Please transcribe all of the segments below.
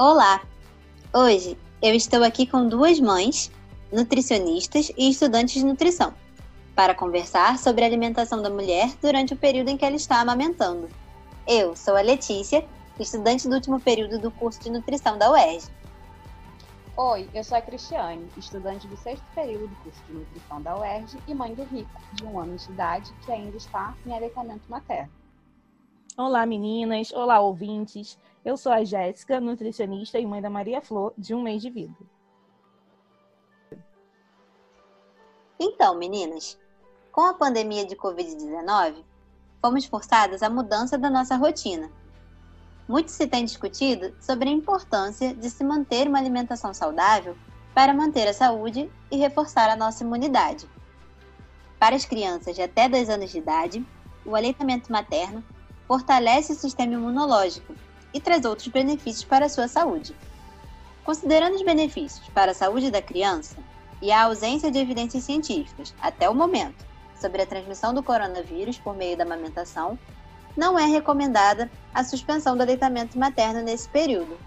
Olá! Hoje eu estou aqui com duas mães, nutricionistas e estudantes de nutrição, para conversar sobre a alimentação da mulher durante o período em que ela está amamentando. Eu sou a Letícia, estudante do último período do curso de nutrição da UERJ. Oi, eu sou a Cristiane, estudante do sexto período do curso de nutrição da UERJ e mãe do Rico, de um ano de idade, que ainda está em aleitamento materno. Olá, meninas! Olá, ouvintes! Eu sou a Jéssica, nutricionista e mãe da Maria Flor, de um mês de vida. Então, meninas, com a pandemia de Covid-19, fomos forçadas à mudança da nossa rotina. Muito se tem discutido sobre a importância de se manter uma alimentação saudável para manter a saúde e reforçar a nossa imunidade. Para as crianças de até 2 anos de idade, o aleitamento materno fortalece o sistema imunológico e traz outros benefícios para a sua saúde. Considerando os benefícios para a saúde da criança e a ausência de evidências científicas, até o momento, sobre a transmissão do coronavírus por meio da amamentação, não é recomendada a suspensão do aleitamento materno nesse período.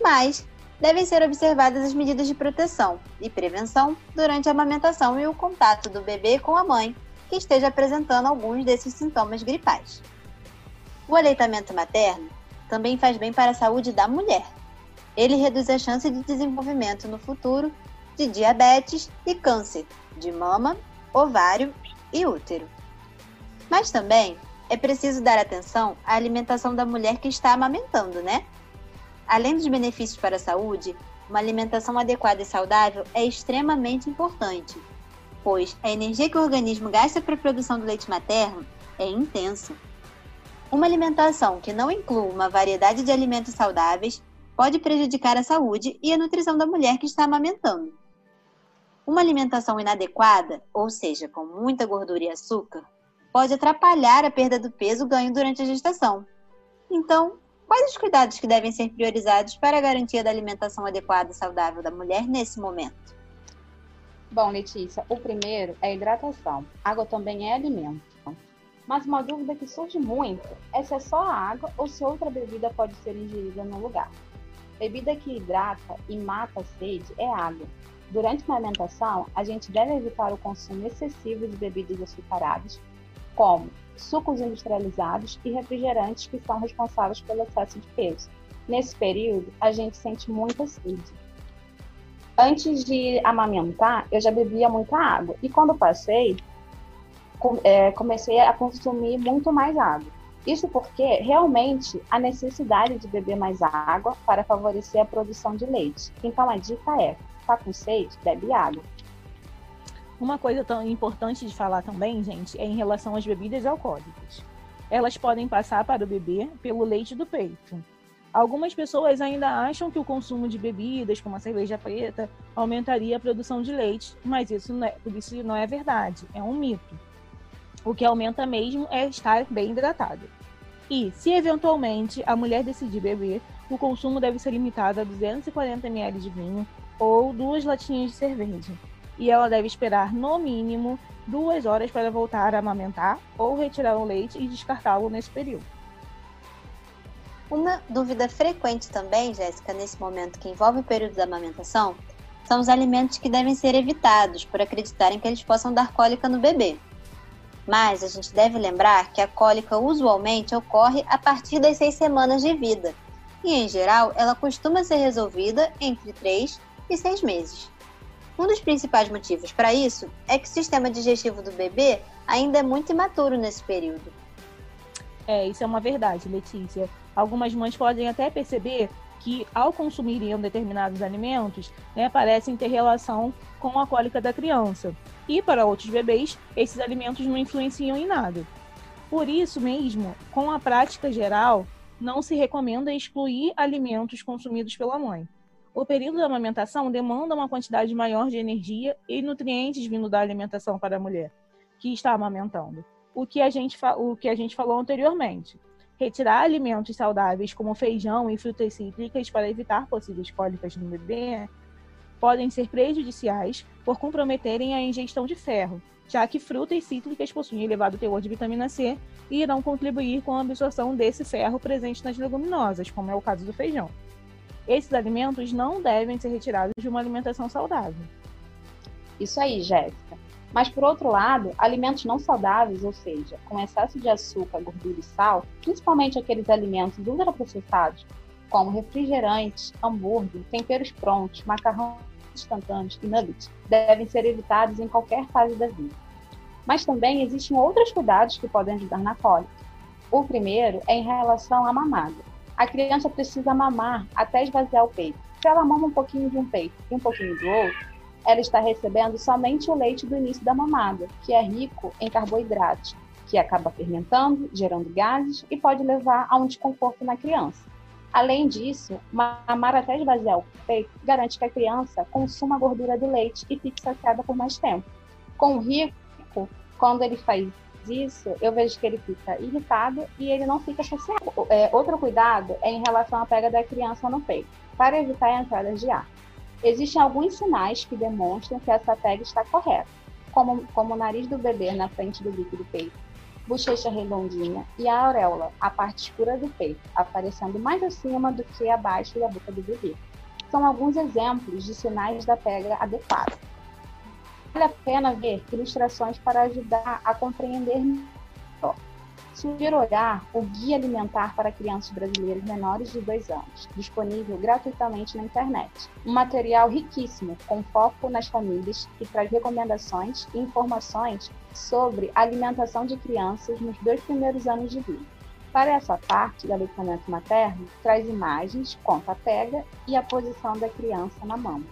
Mas devem ser observadas as medidas de proteção e prevenção durante a amamentação e o contato do bebê com a mãe que esteja apresentando alguns desses sintomas gripais. O aleitamento materno também faz bem para a saúde da mulher. Ele reduz a chance de desenvolvimento no futuro de diabetes e câncer de mama, ovário e útero. Mas também é preciso dar atenção à alimentação da mulher que está amamentando, né? Além dos benefícios para a saúde, uma alimentação adequada e saudável é extremamente importante, pois a energia que o organismo gasta para a produção do leite materno é intensa. Uma alimentação que não inclua uma variedade de alimentos saudáveis pode prejudicar a saúde e a nutrição da mulher que está amamentando. Uma alimentação inadequada, ou seja, com muita gordura e açúcar, pode atrapalhar a perda do peso ganho durante a gestação. Então, quais os cuidados que devem ser priorizados para a garantia da alimentação adequada e saudável da mulher nesse momento? Bom, Letícia, o primeiro é a hidratação. Água também é alimento. Mas uma dúvida que surge muito é se é só água ou se outra bebida pode ser ingerida no lugar. Bebida que hidrata e mata a sede é água. Durante a alimentação, a gente deve evitar o consumo excessivo de bebidas açucaradas, como sucos industrializados e refrigerantes que são responsáveis pelo excesso de peso. Nesse período, a gente sente muita sede. Antes de amamentar, eu já bebia muita água e quando passei, comecei a consumir muito mais água. Isso porque realmente há necessidade de beber mais água para favorecer a produção de leite. Então a dica é: tá com sede, bebe água. Uma coisa tão importante de falar também, gente, é em relação às bebidas alcoólicas. Elas podem passar para o bebê pelo leite do peito. Algumas pessoas ainda acham que o consumo de bebidas, como a cerveja preta, aumentaria a produção de leite, mas isso não é, isso não é verdade, é um mito. O que aumenta mesmo é estar bem hidratado. E, se eventualmente a mulher decidir beber, o consumo deve ser limitado a 240 ml de vinho ou duas latinhas de cerveja. E ela deve esperar, no mínimo, duas horas para voltar a amamentar ou retirar o leite e descartá-lo nesse período. Uma dúvida frequente também, Jéssica, nesse momento que envolve o período da amamentação, são os alimentos que devem ser evitados por acreditarem que eles possam dar cólica no bebê. Mas a gente deve lembrar que a cólica usualmente ocorre a partir das seis semanas de vida, e em geral ela costuma ser resolvida entre três e seis meses. Um dos principais motivos para isso é que o sistema digestivo do bebê ainda é muito imaturo nesse período. É, isso é uma verdade, Letícia. Algumas mães podem até perceber que, ao consumirem determinados alimentos, né, parecem ter relação com a cólica da criança. E para outros bebês, esses alimentos não influenciam em nada. Por isso mesmo, com a prática geral, não se recomenda excluir alimentos consumidos pela mãe. O período da amamentação demanda uma quantidade maior de energia e nutrientes vindo da alimentação para a mulher que está amamentando. O que a gente, o que a gente falou anteriormente. Retirar alimentos saudáveis como feijão e frutas cítricas para evitar possíveis cólicas no bebê podem ser prejudiciais por comprometerem a ingestão de ferro, já que frutas cítricas possuem elevado teor de vitamina C e irão contribuir com a absorção desse ferro presente nas leguminosas, como é o caso do feijão. esses alimentos não devem ser retirados de uma alimentação saudável. Isso aí, Jéssica. Mas, por outro lado, alimentos não saudáveis, ou seja, com excesso de açúcar, gordura e sal, principalmente aqueles alimentos ultraprocessados, como refrigerantes, hambúrguer, temperos prontos, macarrão instantâneos e nuggets, devem ser evitados em qualquer fase da vida. Mas também existem outros cuidados que podem ajudar na cólica. O primeiro é em relação à mamada. A criança precisa mamar até esvaziar o peito. Se ela mama um pouquinho de um peito e um pouquinho do outro, ela está recebendo somente o leite do início da mamada, que é rico em carboidratos, que acaba fermentando, gerando gases e pode levar a um desconforto na criança. Além disso, mamar até esvaziar o peito garante que a criança consuma a gordura do leite e fique saciada por mais tempo. Com o rico, quando ele faz isso, eu vejo que ele fica irritado e ele não fica saciado. É, outro cuidado é em relação à pega da criança no peito, para evitar entradas de ar. Existem alguns sinais que demonstram que essa pega está correta, como, como o nariz do bebê na frente do bico do peito, bochecha redondinha e a auréola, a parte escura do peito, aparecendo mais acima do que abaixo da boca do bebê. São alguns exemplos de sinais da pega adequada. Vale a pena ver ilustrações para ajudar a compreender. Sugiro olhar o Guia Alimentar para Crianças Brasileiras Menores de 2 anos, disponível gratuitamente na internet. Um material riquíssimo, com foco nas famílias, que traz recomendações e informações sobre alimentação de crianças nos dois primeiros anos de vida. Para essa parte do aleitamento materno, traz imagens, conta a pega e a posição da criança na mama.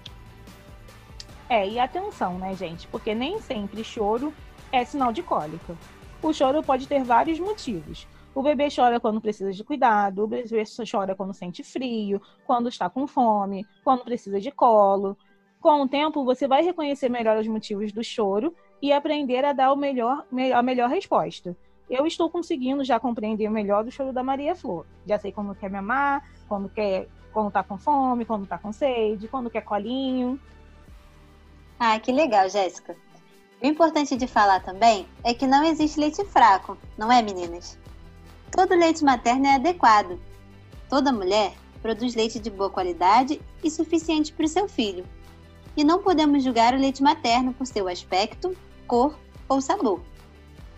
É, e atenção, né, gente? Porque nem sempre choro é sinal de cólica. O choro pode ter vários motivos. O bebê chora quando precisa de cuidado, o bebê chora quando sente frio, quando está com fome, quando precisa de colo. Com o tempo, você vai reconhecer melhor os motivos do choro e aprender a dar o melhor, a melhor resposta. Eu estou conseguindo já compreender melhor do choro da Maria Flor. Já sei quando quer me amar, quando quer, quando tá com fome, quando tá com sede, quando quer colinho. Ah, que legal, Jéssica. O importante de falar também é que não existe leite fraco, não é, meninas? Todo leite materno é adequado. Toda mulher produz leite de boa qualidade e suficiente para o seu filho. E não podemos julgar o leite materno por seu aspecto, cor ou sabor.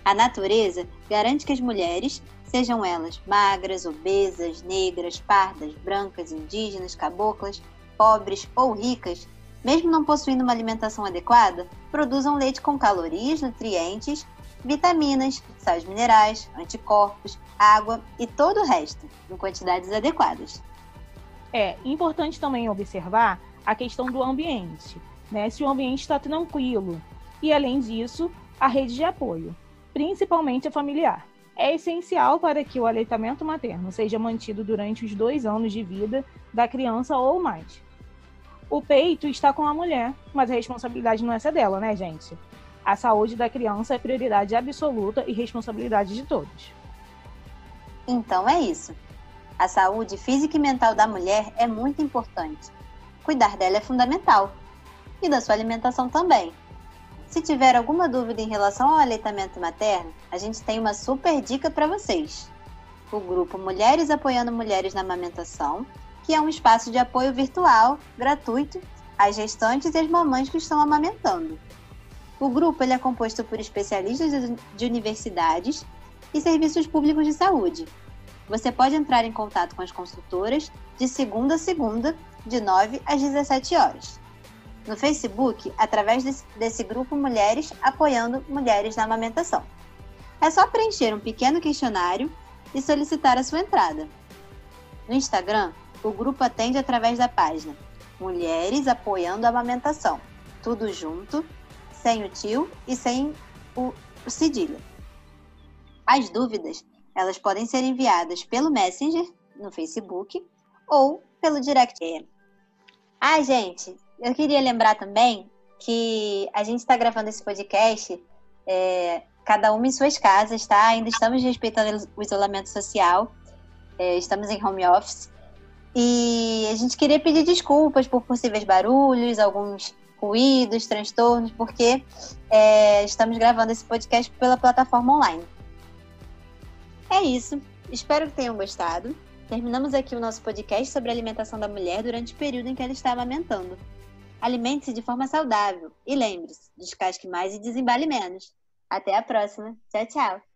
A natureza garante que as mulheres, sejam elas magras, obesas, negras, pardas, brancas, indígenas, caboclas, pobres ou ricas, mesmo não possuindo uma alimentação adequada, produzam leite com calorias, nutrientes, vitaminas, sais minerais, anticorpos, água e todo o resto, em quantidades adequadas. É importante também observar a questão do ambiente, né? Se o ambiente está tranquilo e, além disso, a rede de apoio, principalmente a familiar. É essencial para que o aleitamento materno seja mantido durante os dois anos de vida da criança ou mais o peito está com a mulher, mas a responsabilidade não é essa dela, né, gente? A saúde da criança é prioridade absoluta e responsabilidade de todos. Então é isso. A saúde física e mental da mulher é muito importante. Cuidar dela é fundamental. E da sua alimentação também. Se tiver alguma dúvida em relação ao aleitamento materno, a gente tem uma super dica para vocês. O grupo Mulheres Apoiando Mulheres na Amamentação que é um espaço de apoio virtual, gratuito, às gestantes e às mamães que estão amamentando. O grupo ele é composto por especialistas de universidades e serviços públicos de saúde. Você pode entrar em contato com as consultoras de segunda a segunda, de 9 às 17 horas. No Facebook, através desse, desse grupo Mulheres Apoiando Mulheres na Amamentação. É só preencher um pequeno questionário e solicitar a sua entrada. No Instagram, o grupo atende através da página Mulheres Apoiando a Amamentação. Tudo junto, sem o tio e sem o, o cedilha. As dúvidas, elas podem ser enviadas pelo Messenger no Facebook ou pelo direct. Ah, gente, eu queria lembrar também que a gente está gravando esse podcast é, cada uma em suas casas, tá? Ainda estamos respeitando o isolamento social, é, estamos em home office, e a gente queria pedir desculpas por possíveis barulhos, alguns ruídos, transtornos, porque é, estamos gravando esse podcast pela plataforma online. É isso. Espero que tenham gostado. terminamos aqui o nosso podcast sobre a alimentação da mulher durante o período em que ela está amamentando. Alimente-se de forma saudável e lembre-se, descasque mais e desembale menos. Até a próxima. Tchau, tchau.